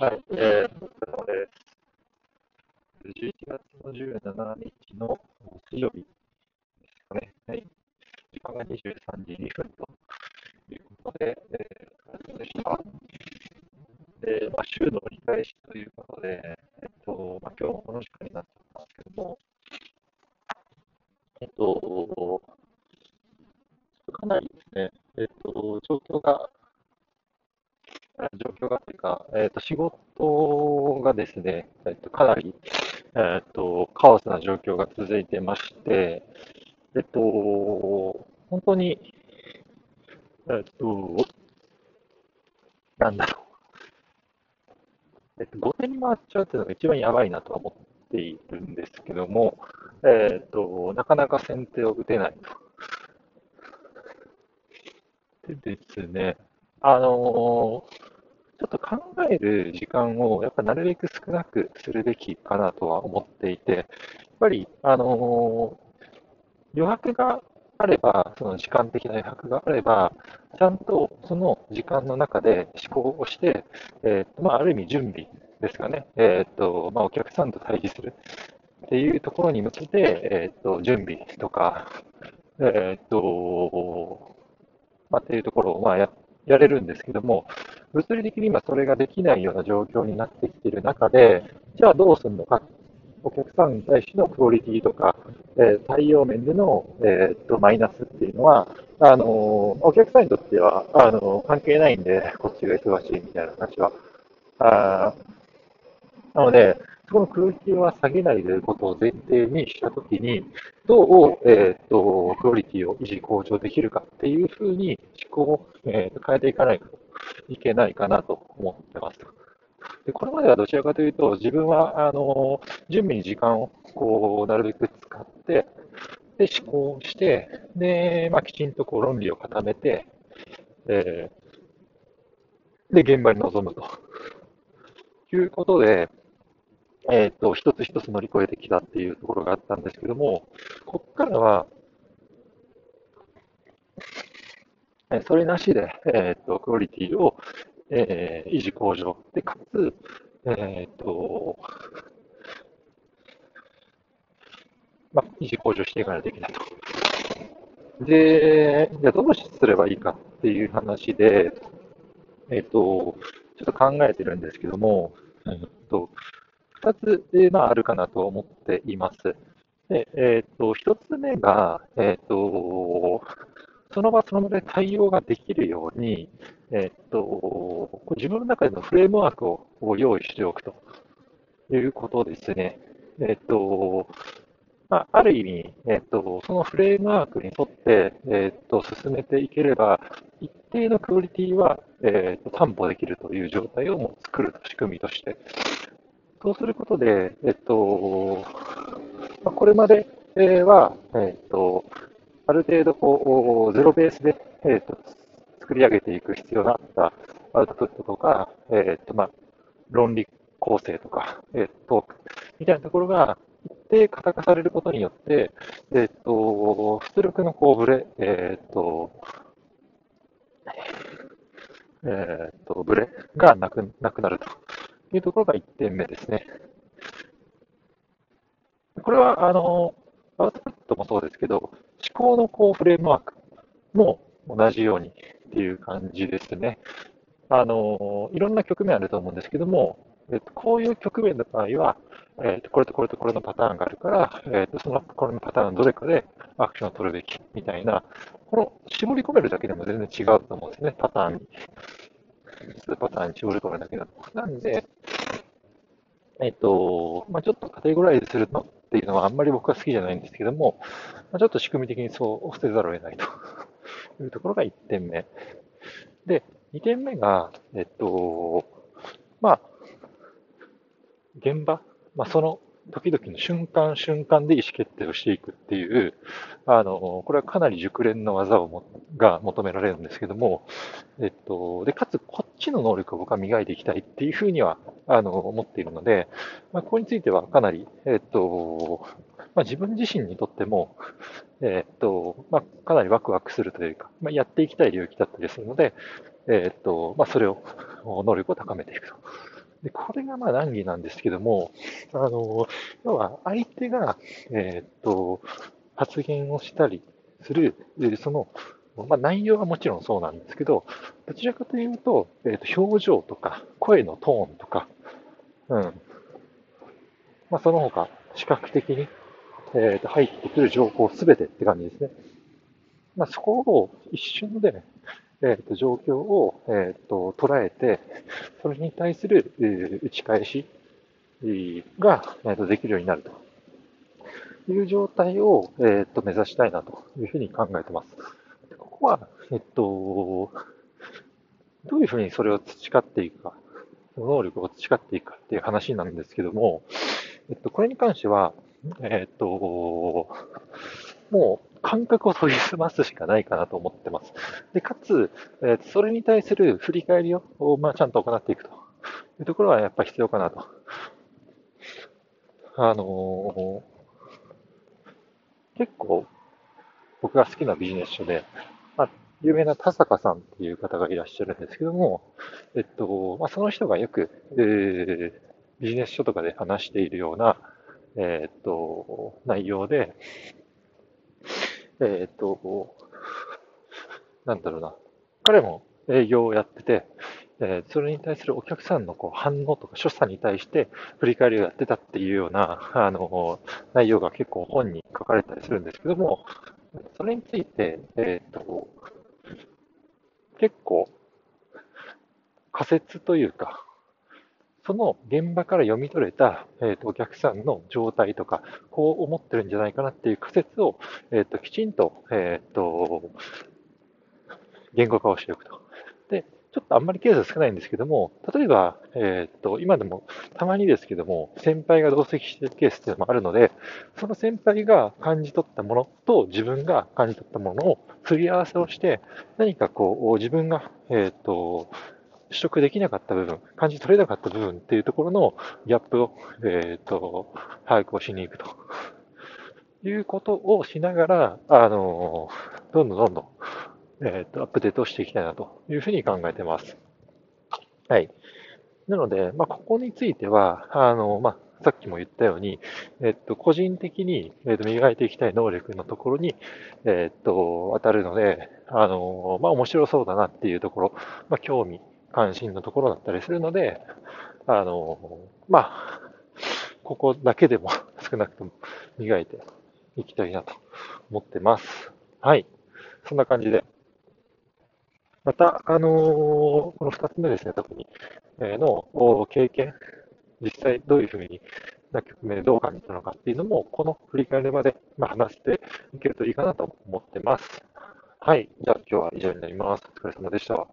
はい、えー、お疲れ様です。11月の17日の水曜日ですかね。はい。時間が23時2分ということで、えー、お疲れ様でした。で、まあ、週の折り返しということで、えっと、まあ、今日もこの時間になっちゃったんですけども、えっと、かなりですね、えっと、状況が状況がというか、えーと、仕事がですね、えーと、かなり、えーと、カオスな状況が続いてまして、えっ、ー、と、本当に、えっ、ー、と、なんだろう。えっ、と、後手に回っちゃうっていうのが一番やばいなとは思っているんですけども、えっ、と、なかなか先手を打てないと。でですね、あのーちょっと考える時間をやっぱなるべく少なくするべきかなとは思っていて、やっぱり、あの、余白があれば、その時間的な余白があれば、ちゃんとその時間の中で思考をして、えーとまあ、ある意味準備ですかね、えーとまあ、お客さんと対峙するっていうところに向けて、えーと準備とか、えーとまあ、っていうところをまあややれるんですけども、物理的に今それができないような状況になってきている中で、じゃあどうするのか、お客さんに対してのクオリティとか、えー、対応面での、えー、っとマイナスっていうのは、あのー、お客さんにとってはあの関係ないんで、こっちが忙しいみたいな話は。あなので、このクオリティは下げないということを前提にしたときに、どう、えーと、クオリティを維持向上できるかっていうふうに思考を、えー変えていかないといけないかなと思ってます。でこれまではどちらかというと、自分はあの準備に時間をこうなるべく使って、で思考して、でまあ、きちんとこう論理を固めて、えー、で現場に臨むということで、えーと、一つ一つ乗り越えてきたっていうところがあったんですけども、ここからは、それなしで、えーと、クオリティを、えー、維持向上で、かつ、えーとまあ、維持向上していかないといけないと。で、じゃあどうすればいいかっていう話で、えっ、と、ちょっと考えてるんですけども、えっ、と、2つ、えー、まあ、あるかなと思っています。でえ、ー、と1つ目が、えっ、と、その場その場で対応ができるように、えっと、自分の中でのフレームワークを用意しておくということですね。えっと、まあ、ある意味、えっと、そのフレームワークに沿って、えっと、進めていければ、一定のクオリティは、えっと、担保できるという状態をもう作る仕組みとして。そうすることで、えっと、まあ、これまでは、えっと、ある程度こう、ゼロベースで、えーと、作り上げていく必要があったアウトプットとか、えーとまあ、論理構成とか、えー、トークみたいなところが一定型化されることによって、えーと、出力のこうブレ、えーとえーと、ブレがなくなくなると。いうところが1点目ですね。これはあのアウトプットもそうですけど、思考のこうフレームワークも同じようにっていう感じですね。あのいろんな局面あると思うんですけども、えっと、こういう局面の場合は、えっと、これとこれとこれのパターンがあるから、えっと、そのこれのパターンのどれかでアクションを取るべきみたいな、この絞り込めるだけでも全然違うと思うんですね、パターンに。パターンに絞り込めるだけだと。なんで、えっと、まあ、ちょっとカテゴライズするのっていうのはあんまり僕は好きじゃないんですけども、まあ、ちょっと仕組み的にそう捨てざるを得ないと いうところが1点目。で、2点目が、えっと、まあ、現場、まあ、その時々の瞬間瞬間で意思決定をしていくっていう、あの、これはかなり熟練の技をもが求められるんですけども、えっと、で、かつこっちの能力を僕は磨いていきたいっていうふうには、あの、思っているので、まあ、ここについてはかなり、えっと、まあ、自分自身にとっても、えっと、まあ、かなりワクワクするというか、まあ、やっていきたい領域だったりするので、えっと、まあ、それを、能力を高めていくと。で、これがまあ難儀なんですけども、あの、要は相手が、えー、っと、発言をしたりする、その、まあ、内容はもちろんそうなんですけど、どちらかというと、えー、と表情とか、声のトーンとか、うん。まあ、その他、視覚的に、えー、と入ってくる情報すべてって感じですね。まあ、そこを一瞬で、ねえー、と状況を、えー、と捉えて、それに対する、えー、打ち返しが、えー、とできるようになるという状態を、えー、と目指したいなというふうに考えてます。ここは、えっと、どういうふうにそれを培っていくか、能力を培っていくかっていう話なんですけども、えっと、これに関しては、えっと、もう感覚を研ぎ澄ますしかないかなと思ってます。で、かつ、え、それに対する振り返りを、まあ、ちゃんと行っていくというところはやっぱ必要かなと。あのー、結構僕が好きなビジネス書で、まあ、有名な田坂さんっていう方がいらっしゃるんですけども、えっと、まあ、その人がよく、えー、ビジネス書とかで話しているような、えっと、内容で、えっと、なんだろうな。彼も営業をやってて、えー、それに対するお客さんのこう反応とか所作に対して振り返りをやってたっていうような、あの、内容が結構本に書かれたりするんですけども、それについて、えっ、と、結構、仮説というか、その現場から読み取れた、えーと、お客さんの状態とか、こう思ってるんじゃないかなっていう仮説を、えーと、きちんと,、えーと言語化をしておくと。でちょっとあんまりケース少ないんですけども、例えば、えー、と、今でもたまにですけども、先輩が同席しているケースっていうのもあるので、その先輩が感じ取ったものと自分が感じ取ったものを釣り合わせをして、何かこう、自分が、えー、と、取得できなかった部分、感じ取れなかった部分っていうところのギャップを、えっ、と、把握をしに行くということをしながら、あの、どんどんどんどん、えっ、ー、と、アップデートしていきたいなというふうに考えてます。はい。なので、まあ、ここについては、あの、まあ、さっきも言ったように、えっと、個人的に、えっと、磨いていきたい能力のところに、えっと、当たるので、あの、まあ、面白そうだなっていうところ、まあ、興味、関心のところだったりするので、あの、まあ、ここだけでも少なくとも磨いていきたいなと思ってます。はい。そんな感じで。また、あの、この2つ目ですね、特に、えー、の経験、実際どういうふうにな局面でどう感じたのかっていうのも、この振り返り場で、まあ、話していけるといいかなと思ってます。はい。じゃあ今日は以上になります。お疲れ様でした。